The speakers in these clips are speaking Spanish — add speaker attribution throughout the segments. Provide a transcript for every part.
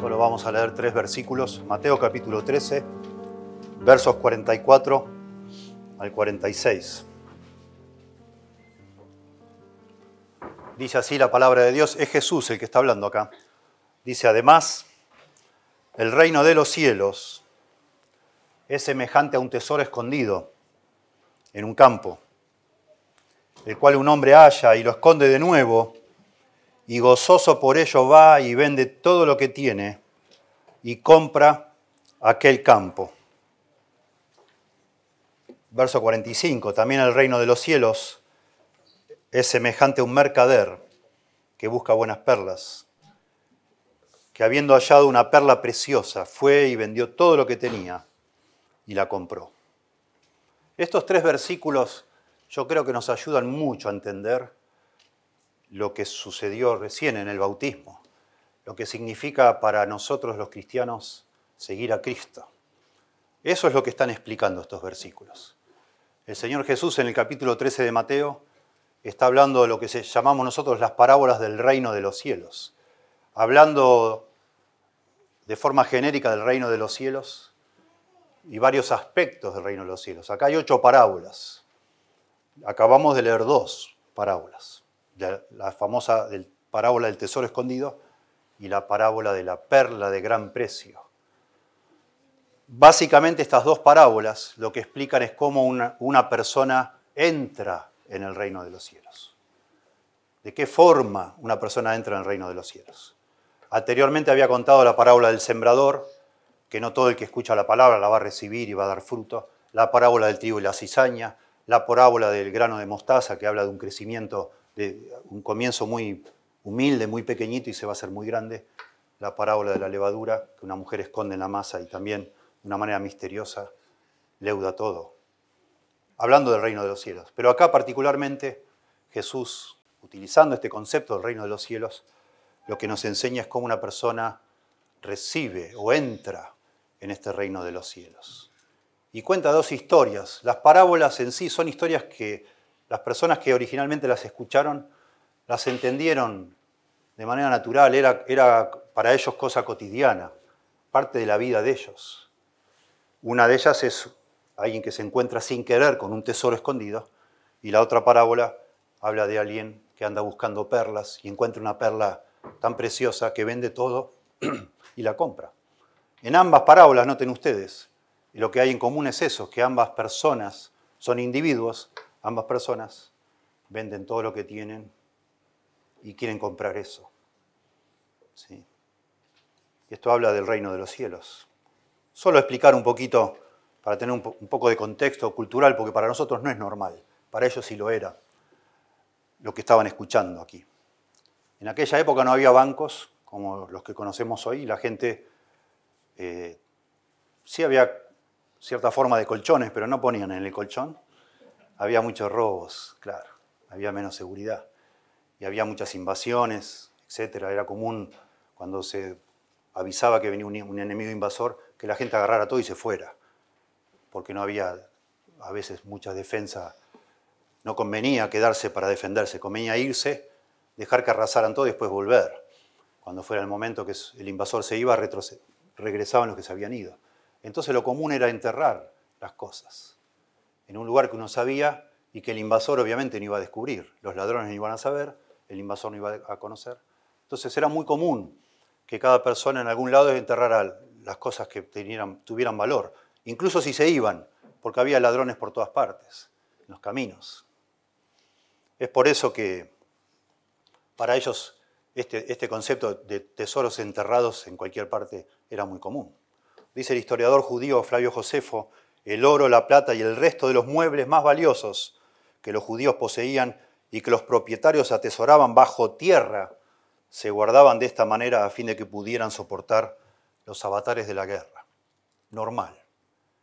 Speaker 1: Solo vamos a leer tres versículos. Mateo capítulo 13, versos 44 al 46. Dice así la palabra de Dios, es Jesús el que está hablando acá. Dice además, el reino de los cielos es semejante a un tesoro escondido en un campo, el cual un hombre halla y lo esconde de nuevo, y gozoso por ello va y vende todo lo que tiene y compra aquel campo. Verso 45, también el reino de los cielos es semejante a un mercader que busca buenas perlas, que habiendo hallado una perla preciosa, fue y vendió todo lo que tenía y la compró. Estos tres versículos yo creo que nos ayudan mucho a entender lo que sucedió recién en el bautismo, lo que significa para nosotros los cristianos seguir a Cristo. Eso es lo que están explicando estos versículos. El Señor Jesús en el capítulo 13 de Mateo está hablando de lo que llamamos nosotros las parábolas del reino de los cielos, hablando de forma genérica del reino de los cielos y varios aspectos del reino de los cielos. Acá hay ocho parábolas. Acabamos de leer dos parábolas la famosa parábola del tesoro escondido y la parábola de la perla de gran precio. Básicamente estas dos parábolas lo que explican es cómo una, una persona entra en el reino de los cielos. ¿De qué forma una persona entra en el reino de los cielos? Anteriormente había contado la parábola del sembrador, que no todo el que escucha la palabra la va a recibir y va a dar fruto, la parábola del trigo y la cizaña, la parábola del grano de mostaza, que habla de un crecimiento de un comienzo muy humilde, muy pequeñito y se va a hacer muy grande, la parábola de la levadura, que una mujer esconde en la masa y también de una manera misteriosa leuda todo, hablando del reino de los cielos. Pero acá particularmente Jesús, utilizando este concepto del reino de los cielos, lo que nos enseña es cómo una persona recibe o entra en este reino de los cielos. Y cuenta dos historias. Las parábolas en sí son historias que las personas que originalmente las escucharon las entendieron de manera natural, era, era para ellos cosa cotidiana, parte de la vida de ellos. Una de ellas es alguien que se encuentra sin querer con un tesoro escondido y la otra parábola habla de alguien que anda buscando perlas y encuentra una perla tan preciosa que vende todo y la compra. En ambas parábolas, noten ustedes, lo que hay en común es eso, que ambas personas son individuos Ambas personas venden todo lo que tienen y quieren comprar eso. ¿Sí? Esto habla del reino de los cielos. Solo explicar un poquito, para tener un, poco de contexto cultural, porque para nosotros no es normal, para ellos sí lo era, lo que estaban escuchando aquí. En aquella época no había bancos como los que conocemos hoy, la gente eh, sí había cierta forma de colchones, pero no ponían en el colchón, había muchos robos, claro, había menos seguridad y había muchas invasiones, etc. Era común cuando se avisaba que venía un, enemigo invasor que la gente agarrara todo y se fuera, porque no había a veces mucha defensa. No convenía quedarse para defenderse, convenía irse, dejar que arrasaran todo y después volver. Cuando fuera el momento que el invasor se iba, regresaban los que se habían ido. Entonces lo común era enterrar las cosas en un lugar que uno sabía y que el invasor obviamente no iba a descubrir. Los ladrones no iban a saber, el invasor no iba a conocer. Entonces era muy común que cada persona en algún lado enterrara las cosas que tuvieran valor, incluso si se iban, porque había ladrones por todas partes, en los caminos. Es por eso que para ellos este, este concepto de tesoros enterrados en cualquier parte era muy común. Dice el historiador judío Flavio Josefo el oro, la plata y el resto de los muebles más valiosos que los judíos poseían y que los propietarios atesoraban bajo tierra, se guardaban de esta manera a fin de que pudieran soportar los avatares de la guerra. Normal.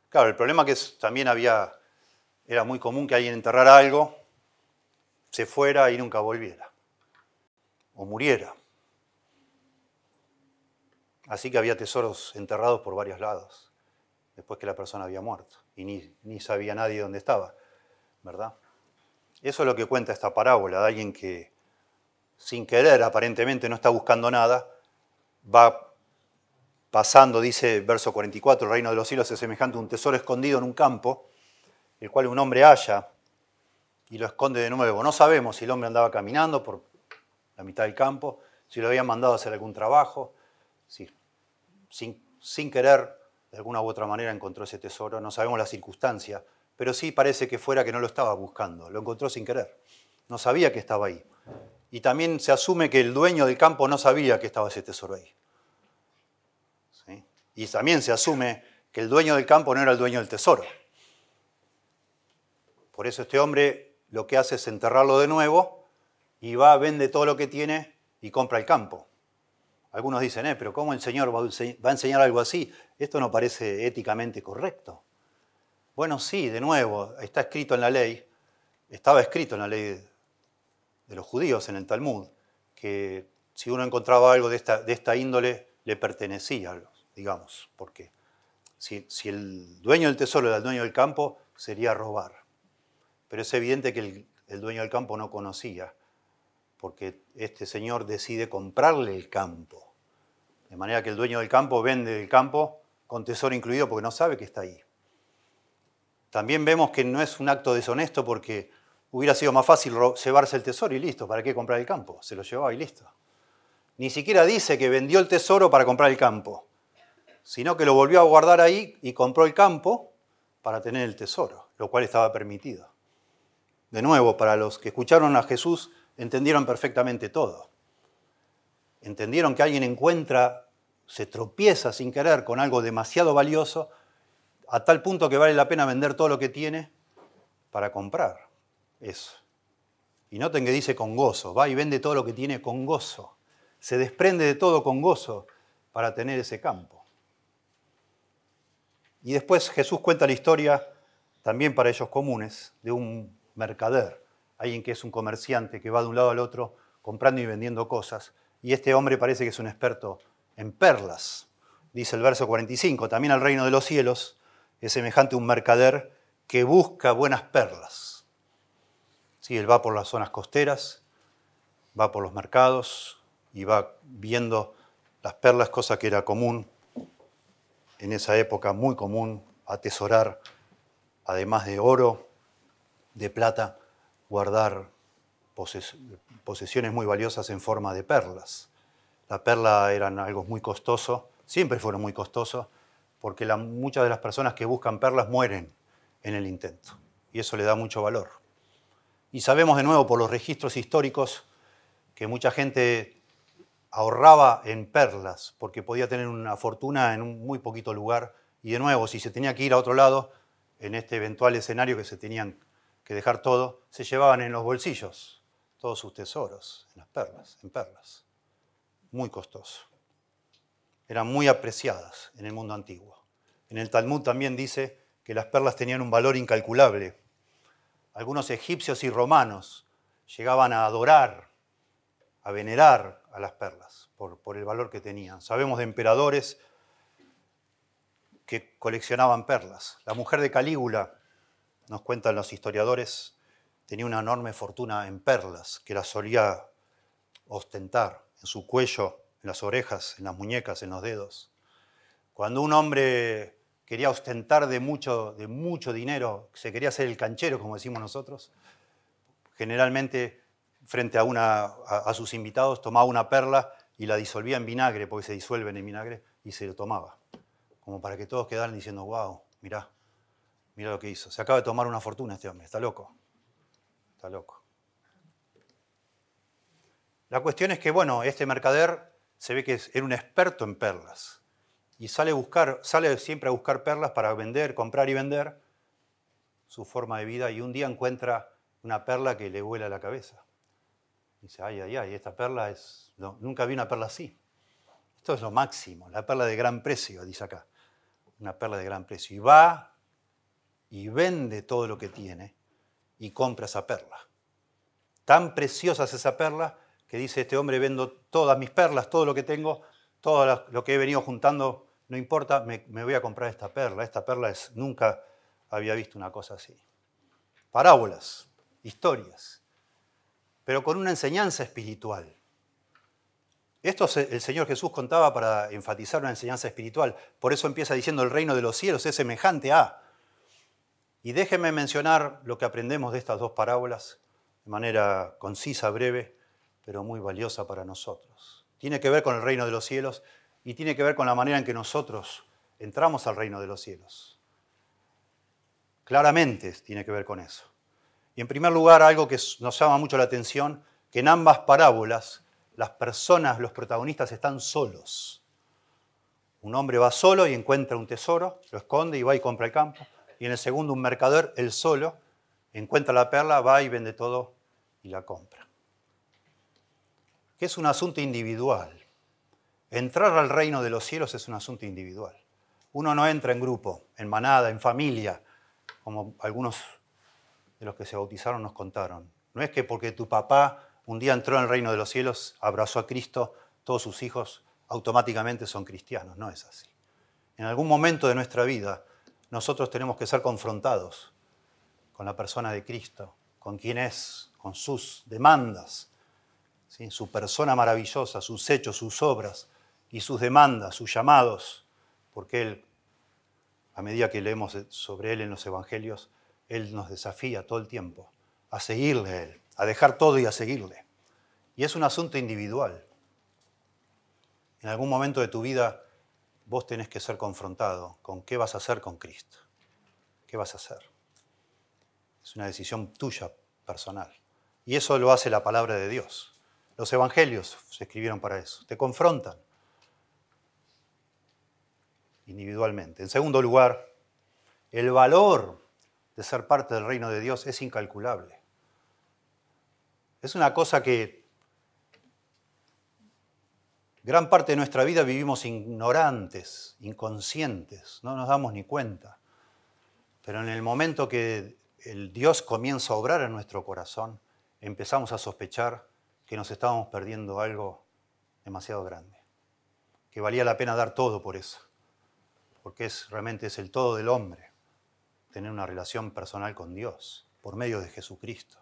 Speaker 1: Claro, el problema que también había, era muy común que alguien enterrara algo, se fuera y nunca volviera, o muriera. Así que había tesoros enterrados por varios lados después que la persona había muerto y ni, sabía nadie dónde estaba, ¿verdad? Eso es lo que cuenta esta parábola de alguien que sin querer aparentemente no está buscando nada, va pasando, dice verso 44, el reino de los cielos es semejante a un tesoro escondido en un campo, el cual un hombre halla y lo esconde de nuevo. No sabemos si el hombre andaba caminando por la mitad del campo, si lo habían mandado a hacer algún trabajo, si sin, sin querer, de alguna u otra manera, encontró ese tesoro. No sabemos la circunstancia, pero sí parece que fuera que no lo estaba buscando, lo encontró sin querer. No sabía que estaba ahí. Y también se asume que el dueño del campo no sabía que estaba ese tesoro ahí. Y también se asume que el dueño del campo no era el dueño del tesoro. Por eso este hombre lo que hace es enterrarlo de nuevo y va, vende todo lo que tiene y compra el campo. Algunos dicen, eh, pero ¿cómo el Señor va a enseñar algo así? Esto no parece éticamente correcto. Bueno, sí, de nuevo, está escrito en la ley, estaba escrito en la ley de los judíos, en el Talmud, que si uno encontraba algo de esta, índole, le pertenecía, digamos, porque si, el dueño del tesoro era el dueño del campo, sería robar. Pero es evidente que el dueño del campo no conocía, porque este señor decide comprarle el campo. De manera que el dueño del campo vende el campo con tesoro incluido porque no sabe que está ahí. También vemos que no es un acto deshonesto porque hubiera sido más fácil llevarse el tesoro y listo, ¿para qué comprar el campo? Se lo llevaba y listo. Ni siquiera dice que vendió el tesoro para comprar el campo, sino que lo volvió a guardar ahí y compró el campo para tener el tesoro, lo cual estaba permitido. De nuevo, para los que escucharon a Jesús, entendieron perfectamente todo. Entendieron que alguien encuentra, se tropieza sin querer con algo demasiado valioso, a tal punto que vale la pena vender todo lo que tiene para comprar eso. Y noten que dice con gozo, va y vende todo lo que tiene con gozo. Se desprende de todo con gozo para tener ese campo. Y después Jesús cuenta la historia, también para ellos comunes, de un mercader alguien que es un comerciante que va de un lado al otro comprando y vendiendo cosas. Y este hombre parece que es un experto en perlas. Dice el verso 45, también al reino de los cielos es semejante a un mercader que busca buenas perlas. Sí, él va por las zonas costeras, va por los mercados y va viendo las perlas, cosa que era común en esa época, muy común, atesorar, además de oro, de plata, guardar posesiones muy valiosas en forma de perlas. La perla eran algo muy costoso, siempre fueron muy costosos, porque muchas de las personas que buscan perlas mueren en el intento, y eso le da mucho valor. Y sabemos de nuevo por los registros históricos que mucha gente ahorraba en perlas porque podía tener una fortuna en un muy poquito lugar, y de nuevo, si se tenía que ir a otro lado, en este eventual escenario que se tenían que dejar todo, se llevaban en los bolsillos todos sus tesoros, en las perlas, en perlas. Muy costoso. Eran muy apreciadas en el mundo antiguo. En el Talmud también dice que las perlas tenían un valor incalculable. Algunos egipcios y romanos llegaban a adorar, a venerar a las perlas por, por el valor que tenían. Sabemos de emperadores que coleccionaban perlas. La mujer de Calígula nos cuentan los historiadores, tenía una enorme fortuna en perlas que la solía ostentar en su cuello, en las orejas, en las muñecas, en los dedos. Cuando un hombre quería ostentar de mucho, de mucho dinero, se quería hacer el canchero, como decimos nosotros, generalmente frente a, sus invitados tomaba una perla y la disolvía en vinagre, porque se disuelven en vinagre, y se lo tomaba, como para que todos quedaran diciendo, wow, mirá, Mira lo que hizo. Se acaba de tomar una fortuna este hombre. Está loco. Loco. La cuestión es que, bueno, este mercader se ve que era un experto en perlas. Y sale, a buscar, sale siempre a buscar perlas para vender, comprar y vender su forma de vida. Y un día encuentra una perla que le vuela la cabeza. Dice, ay, ay, ay, esta perla es... nunca vi una perla así. Esto es lo máximo, la perla de gran precio, dice acá. Una perla de gran precio. Y va y vende todo lo que tiene y compra esa perla. Tan preciosa es esa perla que dice este hombre, vendo todas mis perlas, todo lo que tengo, todo lo que he venido juntando, no importa, me, voy a comprar esta perla. Esta perla es, nunca había visto una cosa así. Parábolas, historias, pero con una enseñanza espiritual. Esto el Señor Jesús contaba para enfatizar una enseñanza espiritual. Por eso empieza diciendo el reino de los cielos es semejante a. Y déjenme mencionar lo que aprendemos de estas dos parábolas de manera concisa, breve, pero muy valiosa para nosotros. Tiene que ver con el reino de los cielos y tiene que ver con la manera en que nosotros entramos al reino de los cielos. Claramente tiene que ver con eso. Y en primer lugar, algo que nos llama mucho la atención, que en ambas parábolas las personas, los protagonistas están solos. Un hombre va solo y encuentra un tesoro, lo esconde y va y compra el campo. Y en el segundo, un mercader, él solo, encuentra la perla, va y vende todo y la compra. Que es un asunto individual. Entrar al reino de los cielos es un asunto individual. Uno no entra en grupo, en manada, en familia, como algunos de los que se bautizaron nos contaron. No es que porque tu papá un día entró en el reino de los cielos, abrazó a Cristo, todos sus hijos automáticamente son cristianos. No es así. En algún momento de nuestra vida nosotros tenemos que ser confrontados con la persona de Cristo, con quién es, con sus demandas, su persona maravillosa, sus hechos, sus obras y sus demandas, sus llamados, porque Él, a medida que leemos sobre Él en los Evangelios, Él nos desafía todo el tiempo a seguirle a Él, a dejar todo y a seguirle. Y es un asunto individual. En algún momento de tu vida vos tenés que ser confrontado con qué vas a hacer con Cristo. ¿Qué vas a hacer? Es una decisión tuya, personal. Y eso lo hace la palabra de Dios. Los evangelios se escribieron para eso. Te confrontan individualmente. En segundo lugar, el valor de ser parte del reino de Dios es incalculable. Es una cosa que gran parte de nuestra vida vivimos ignorantes, inconscientes, no nos damos ni cuenta. Pero en el momento que el Dios comienza a obrar en nuestro corazón, empezamos a sospechar que nos estábamos perdiendo algo demasiado grande, que valía la pena dar todo por eso, porque es, realmente es el todo del hombre, tener una relación personal con Dios por medio de Jesucristo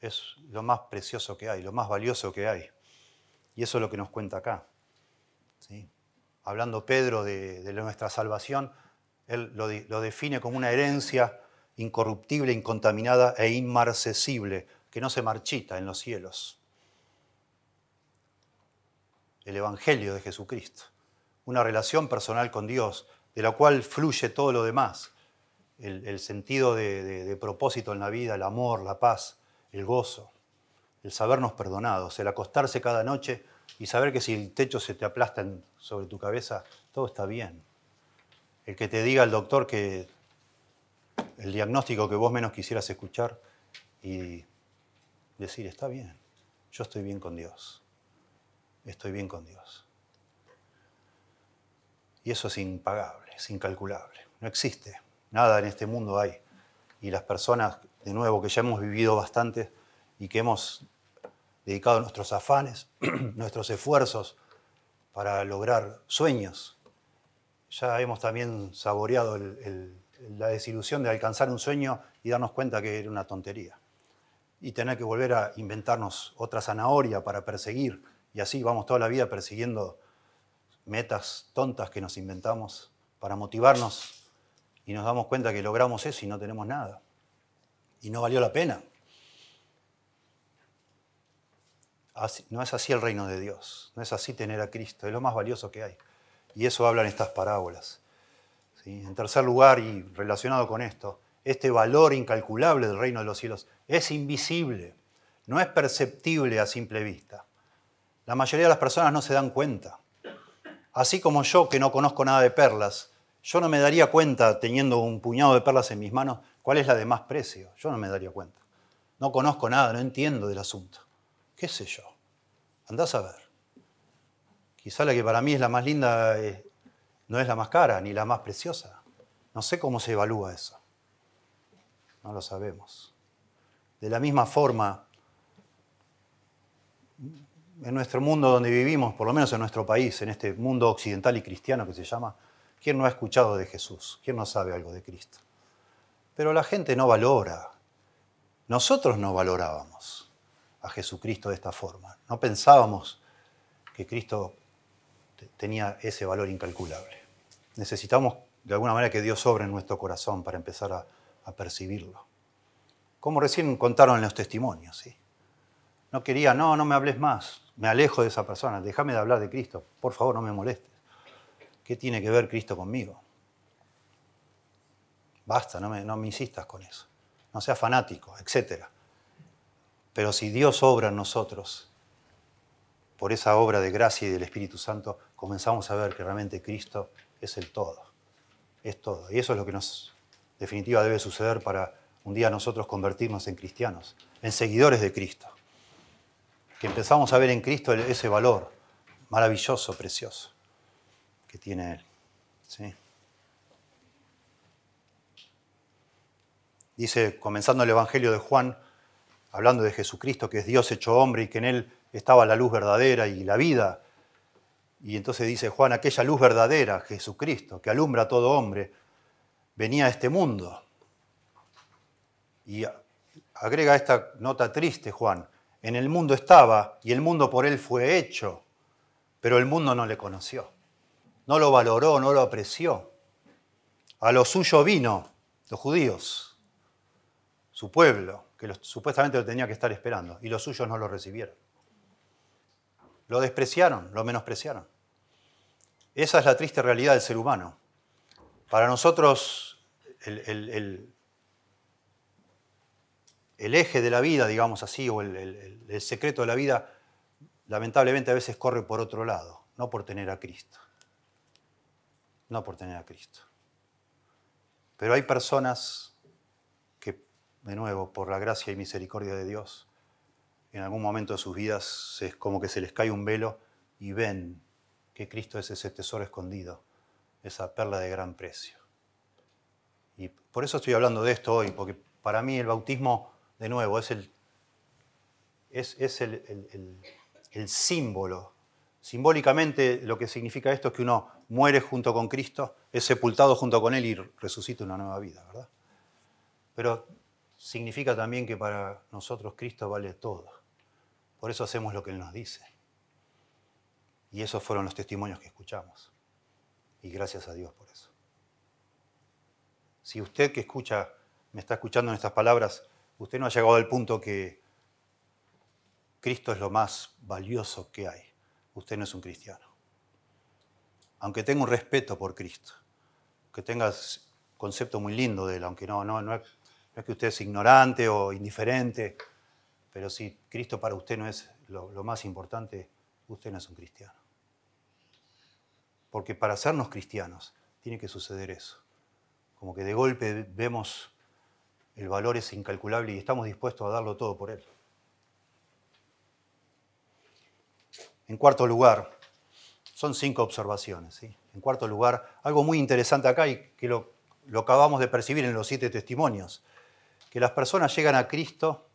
Speaker 1: es lo más precioso que hay, lo más valioso que hay. Y eso es lo que nos cuenta acá. Hablando Pedro de, nuestra salvación, él lo, define como una herencia incorruptible, incontaminada e inmarcesible, que no se marchita en los cielos. El Evangelio de Jesucristo, una relación personal con Dios, de la cual fluye todo lo demás, el, sentido de propósito en la vida, el amor, la paz, el gozo, el sabernos perdonados, el acostarse cada noche y saber que si el techo se te aplasta sobre tu cabeza, todo está bien. El que te diga el doctor que el diagnóstico que vos menos quisieras escuchar y decir, está bien, yo estoy bien con Dios, estoy bien con Dios. Y eso es impagable, es incalculable, no existe, nada en este mundo hay. Y las personas de nuevo, que ya hemos vivido bastante y que hemos dedicado nuestros afanes, nuestros esfuerzos para lograr sueños. Ya hemos también saboreado la desilusión de alcanzar un sueño y darnos cuenta que era una tontería. Y tener que volver a inventarnos otra zanahoria para perseguir. Y así vamos toda la vida persiguiendo metas tontas que nos inventamos para motivarnos y nos damos cuenta que logramos eso y no tenemos nada y no valió la pena. No es así el reino de Dios, no es así tener a Cristo, es lo más valioso que hay. Y eso hablan estas parábolas. En tercer lugar, y relacionado con esto, este valor incalculable del reino de los cielos es invisible, no es perceptible a simple vista. La mayoría de las personas no se dan cuenta. Así como yo, que no conozco nada de perlas, yo no me daría cuenta, teniendo un puñado de perlas en mis manos, ¿Cuál es la de más precio? Yo no me daría cuenta. No conozco nada, no entiendo del asunto. ¿Qué sé yo? Andás a ver. Quizá la que para mí es la más linda eh, no es la más cara ni la más preciosa. No sé cómo se evalúa eso. No lo sabemos. De la misma forma, en nuestro mundo donde vivimos, por lo menos en nuestro país, en este mundo occidental y cristiano que se llama, ¿quién no ha escuchado de Jesús? ¿Quién no sabe algo de Cristo? Pero la gente no valora. Nosotros no valorábamos a Jesucristo de esta forma. No pensábamos que Cristo tenía ese valor incalculable. Necesitamos de alguna manera que Dios sobre en nuestro corazón para empezar a, percibirlo. Como recién contaron en los testimonios, ¿sí? No quería, no, no me hables más, me alejo de esa persona, déjame de hablar de Cristo, por favor no me molestes. ¿Qué tiene que ver Cristo conmigo? Basta, no me, no me insistas con eso. No seas fanático, etc. Pero si Dios obra en nosotros, por esa obra de gracia y del Espíritu Santo, comenzamos a ver que realmente Cristo es el todo. Es todo. Y eso es lo que nos, definitiva, debe suceder para un día nosotros convertirnos en cristianos, en seguidores de Cristo. Que empezamos a ver en Cristo ese valor maravilloso, precioso que tiene Él. Dice, comenzando el Evangelio de Juan, hablando de Jesucristo, que es Dios hecho hombre y que en Él estaba la luz verdadera y la vida. Y entonces dice Juan, aquella luz verdadera, Jesucristo, que alumbra a todo hombre, venía a este mundo. Y agrega esta nota triste, Juan, en el mundo estaba y el mundo por él fue hecho, pero el mundo no le conoció no lo valoró, no lo apreció. A lo suyo vino, los judíos, su pueblo, supuestamente lo tenía que estar esperando, y los suyos no lo recibieron. Lo despreciaron, lo menospreciaron. Esa es la triste realidad del ser humano. Para nosotros, el, eje de la vida, digamos así, o el secreto de la vida, lamentablemente a veces corre por otro lado, no por tener a Cristo no por tener a Cristo. Pero hay personas de nuevo, por la gracia y misericordia de Dios, en algún momento de sus vidas es como que se les cae un velo y ven que Cristo es ese tesoro escondido, esa perla de gran precio. Y por eso estoy hablando de esto hoy, porque para mí el bautismo, de nuevo, es el, es, es el, el símbolo Simbólicamente lo que significa esto es que uno muere junto con Cristo, es sepultado junto con Él y resucita una nueva vida, ¿verdad? Pero significa también que para nosotros Cristo vale todo. Por eso hacemos lo que Él nos dice. Y esos fueron los testimonios que escuchamos. Y gracias a Dios por eso. Si usted que escucha, me está escuchando en estas palabras, usted no ha llegado al punto que Cristo es lo más valioso que hay usted no es un cristiano. Aunque tenga un respeto por Cristo, que tenga concepto muy lindo de él, aunque no, no, no, es, que usted es ignorante o indiferente, pero si Cristo para usted no es lo, lo más importante, usted no es un cristiano. Porque para hacernos cristianos tiene que suceder eso. Como que de golpe vemos el valor es incalculable y estamos dispuestos a darlo todo por él. En cuarto lugar, son cinco observaciones. ¿sí? En cuarto lugar, algo muy interesante acá y que lo, lo acabamos de percibir en los siete testimonios, que las personas llegan a Cristo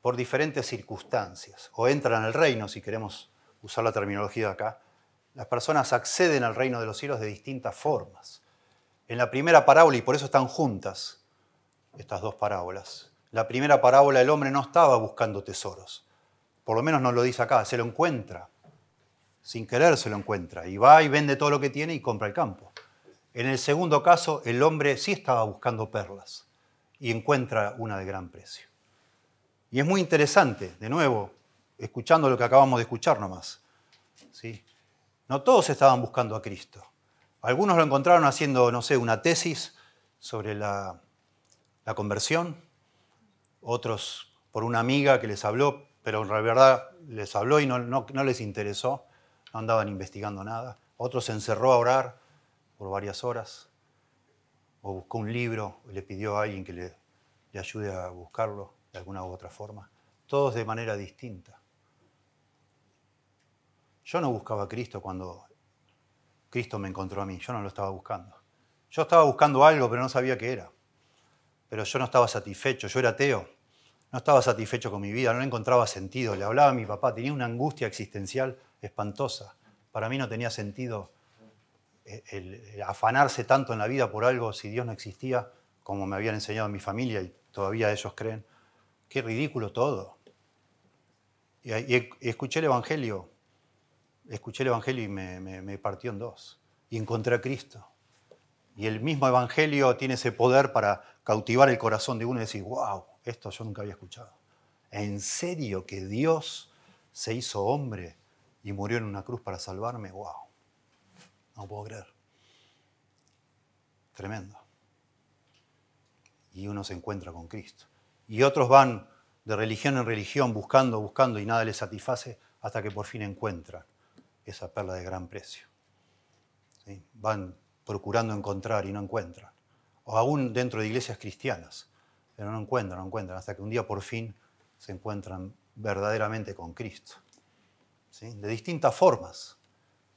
Speaker 1: por diferentes circunstancias, o entran al reino, si queremos usar la terminología de acá. Las personas acceden al reino de los cielos de distintas formas. En la primera parábola, y por eso están juntas estas dos parábolas, la primera parábola el hombre no estaba buscando tesoros, por lo menos nos lo dice acá, se lo encuentra. Sin querer se lo encuentra. Y va y vende todo lo que tiene y compra el campo. En el segundo caso, el hombre sí estaba buscando perlas y encuentra una de gran precio. Y es muy interesante, de nuevo, escuchando lo que acabamos de escuchar nomás. ¿sí? No todos estaban buscando a Cristo. Algunos lo encontraron haciendo, no sé, una tesis sobre la, la conversión, otros por una amiga que les habló pero en verdad les habló y no, les interesó, no andaban investigando nada. Otro se encerró a orar por varias horas, o buscó un libro le pidió a alguien que le, le ayude a buscarlo de alguna u otra forma. Todos de manera distinta. Yo no buscaba a Cristo cuando Cristo me encontró a mí, yo no lo estaba buscando. Yo estaba buscando algo, pero no sabía qué era. Pero yo no estaba satisfecho, yo era ateo. No estaba satisfecho con mi vida, no encontraba sentido. Le hablaba a mi papá, tenía una angustia existencial espantosa. Para mí no tenía sentido afanarse tanto en la vida por algo si Dios no existía, como me habían enseñado mi familia y todavía ellos creen. Qué ridículo todo. Y, escuché el Evangelio escuché el Evangelio y me, me partió en dos. Y encontré a Cristo. Y el mismo Evangelio tiene ese poder para cautivar el corazón de uno y decir, wow, esto yo nunca había escuchado. ¿En serio que Dios se hizo hombre y murió en una cruz para salvarme? ¡Wow! No puedo creer. Tremendo. Y uno se encuentra con Cristo. Y otros van de religión en religión buscando, buscando y nada les satisface hasta que por fin encuentran esa perla de gran precio. Van procurando encontrar y no encuentran. O aún dentro de iglesias cristianas, pero no encuentran, no encuentran, hasta que un día por fin se encuentran verdaderamente con Cristo. De distintas formas,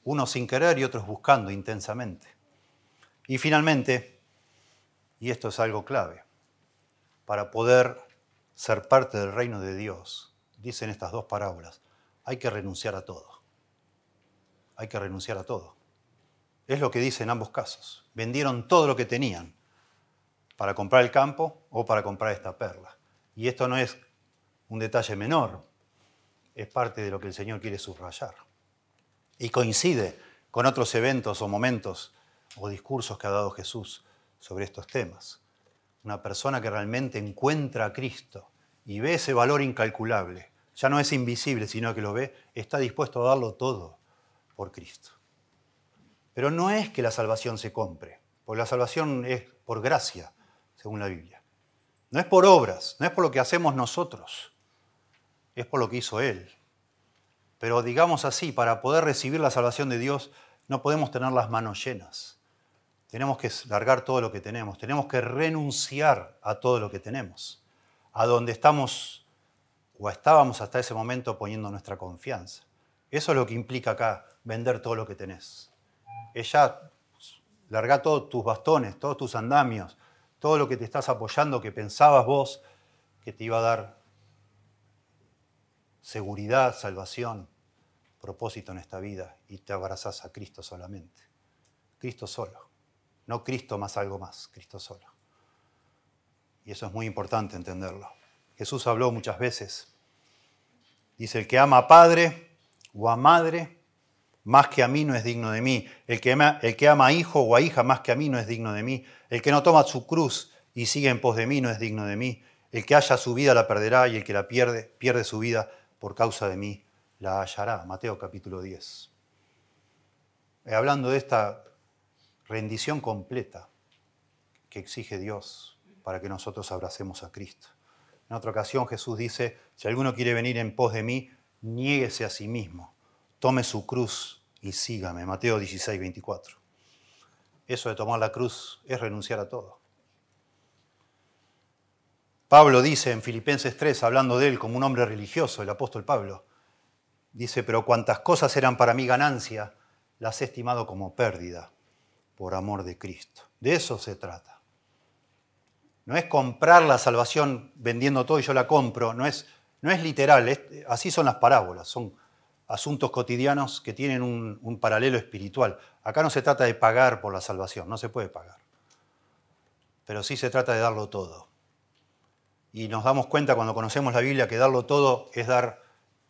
Speaker 1: unos sin querer y otros buscando intensamente. Y finalmente, y esto es algo clave, para poder ser parte del reino de Dios, dicen estas dos parábolas, hay que renunciar a todo. Hay que renunciar a todo. Es lo que dice en ambos casos. Vendieron todo lo que tenían para comprar el campo o para comprar esta perla. Y esto no es un detalle menor, es parte de lo que el Señor quiere subrayar. Y coincide con otros eventos o momentos o discursos que ha dado Jesús sobre estos temas. Una persona que realmente encuentra a Cristo y ve ese valor incalculable, ya no es invisible, sino que lo ve, está dispuesto a darlo todo por Cristo. Pero no es que la salvación se compre, porque la salvación es por gracia, según la Biblia. No es por obras, no es por lo que hacemos nosotros es por lo que hizo Él. Pero digamos así, para poder recibir la salvación de Dios no podemos tener las manos llenas. Tenemos que largar todo lo que tenemos, tenemos que renunciar a todo lo que tenemos, a donde estamos o estábamos hasta ese momento poniendo nuestra confianza. Eso es lo que implica acá, vender todo lo que tenés. Ella larga todos tus bastones, todos tus andamios, todo lo que te estás apoyando, que pensabas vos que te iba a dar seguridad, salvación, propósito en esta vida y te abrazas a Cristo solamente. Cristo solo. No Cristo más algo más, Cristo solo. Y eso es muy importante entenderlo. Jesús habló muchas veces. Dice, el que ama a padre o a madre, más que a mí no es digno de mí. El que, ama, el que ama a hijo o a hija, más que a mí no es digno de mí. El que no toma su cruz y sigue en pos de mí no es digno de mí. El que haya su vida la perderá y el que la pierde, pierde su vida por causa de mí la hallará. Mateo capítulo 10. Eh, hablando de esta rendición completa que exige Dios para que nosotros abracemos a Cristo. En otra ocasión Jesús dice, si alguno quiere venir en pos de mí, niéguese a sí mismo, tome su cruz y sígame. Mateo 16, 24. Eso de tomar la cruz es renunciar a todo. Pablo dice en Filipenses 3, hablando de él como un hombre religioso, el apóstol Pablo, dice, pero cuantas cosas eran para mí ganancia, las he estimado como pérdida por amor de Cristo. De eso se trata. No es comprar la salvación vendiendo todo y yo la compro, no es, no es literal, así son las parábolas, son asuntos cotidianos que tienen un, un paralelo espiritual. Acá no se trata de pagar por la salvación, no se puede pagar, pero sí se trata de darlo todo y nos damos cuenta cuando conocemos la Biblia que darlo todo es dar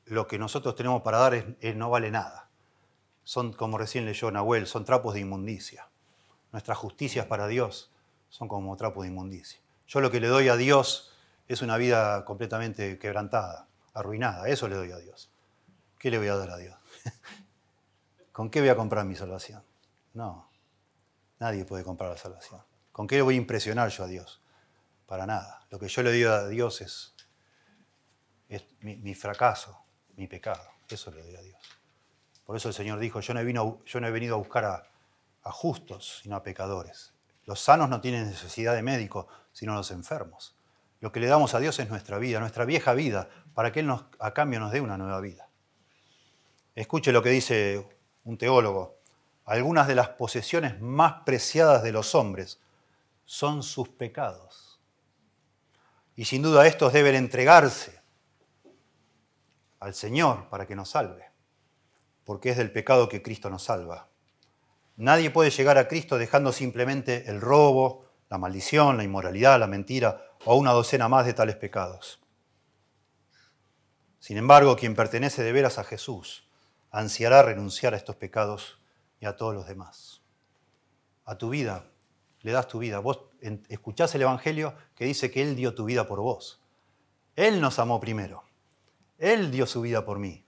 Speaker 1: lo que nosotros tenemos para dar, no vale nada. Son, como recién leyó Nahuel, son trapos de inmundicia. Nuestras justicias para Dios son como trapos de inmundicia. Yo lo que le doy a Dios es una vida completamente quebrantada, arruinada. Eso le doy a Dios. ¿Qué le voy a dar a Dios? ¿Con qué voy a comprar mi salvación? No, nadie puede comprar la salvación. ¿Con qué le voy a impresionar yo a Dios? Para nada. Lo que yo le digo a Dios es, mi, fracaso, mi pecado. Eso le doy a Dios. Por eso el Señor dijo, yo no he, venido a buscar a, justos, sino a pecadores. Los sanos no tienen necesidad de médico, sino los enfermos. Lo que le damos a Dios es nuestra vida, nuestra vieja vida, para que Él a cambio nos dé una nueva vida. Escuche lo que dice un teólogo. Algunas de las posesiones más preciadas de los hombres son sus pecados. Y sin duda estos deben entregarse al Señor para que nos salve, porque es del pecado que Cristo nos salva. Nadie puede llegar a Cristo dejando simplemente el robo, la maldición, la inmoralidad, la mentira o una docena más de tales pecados. Sin embargo, quien pertenece de veras a Jesús ansiará renunciar a estos pecados y a todos los demás. A tu vida, le das tu vida. Vos escuchás el Evangelio que dice que Él dio tu vida por vos. Él nos amó primero. Él dio su vida por mí.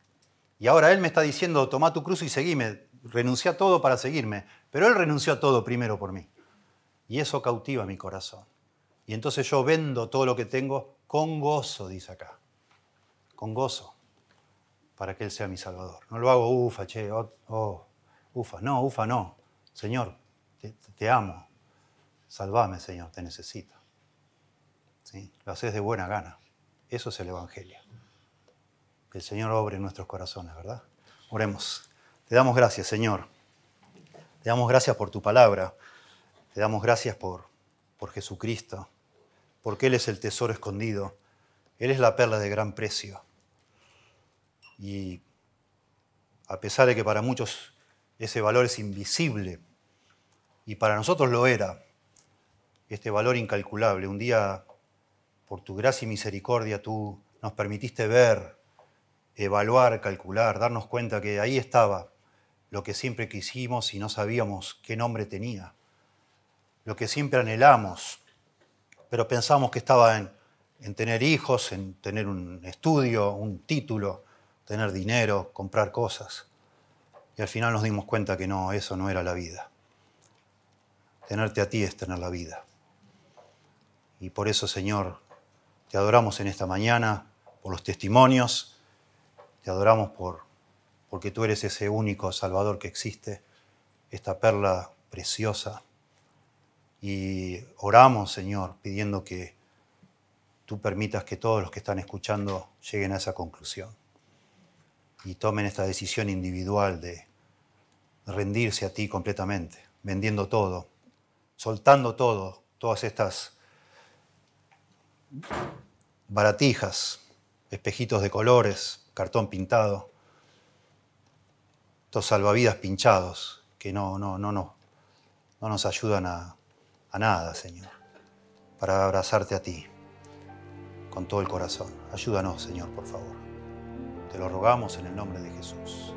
Speaker 1: Y ahora Él me está diciendo, toma tu cruz y seguime. Renuncia a todo para seguirme. Pero Él renunció a todo primero por mí. Y eso cautiva mi corazón. Y entonces yo vendo todo lo que tengo con gozo, dice acá. Con gozo. Para que Él sea mi Salvador. No lo hago ufa, che, oh, oh ufa. No, ufa no. Señor, te, amo. Salvame, Señor, te necesito. ¿Sí? Lo haces de buena gana. Eso es el Evangelio. Que el Señor obre en nuestros corazones, ¿verdad? Oremos. Te damos gracias, Señor. Te damos gracias por tu palabra. Te damos gracias por, por Jesucristo, porque Él es el tesoro escondido. Él es la perla de gran precio. Y a pesar de que para muchos ese valor es invisible, y para nosotros lo era, este valor incalculable, un día, por tu gracia y misericordia, tú nos permitiste ver evaluar, calcular, darnos cuenta que ahí estaba lo que siempre quisimos y no sabíamos qué nombre tenía, lo que siempre anhelamos, pero pensamos que estaba en, en tener hijos, en tener un estudio, un título, tener dinero, comprar cosas. Y al final nos dimos cuenta que no, eso no era la vida. Tenerte a ti es tener la vida. Y por eso, Señor, te adoramos en esta mañana, por los testimonios, te adoramos por, porque tú eres ese único Salvador que existe, esta perla preciosa. Y oramos, Señor, pidiendo que tú permitas que todos los que están escuchando lleguen a esa conclusión y tomen esta decisión individual de rendirse a ti completamente, vendiendo todo, soltando todo, todas estas baratijas, espejitos de colores, cartón pintado, estos salvavidas pinchados que no, no, no, no, no nos ayudan a, a nada, Señor, para abrazarte a ti con todo el corazón. Ayúdanos, Señor, por favor. Te lo rogamos en el nombre de Jesús.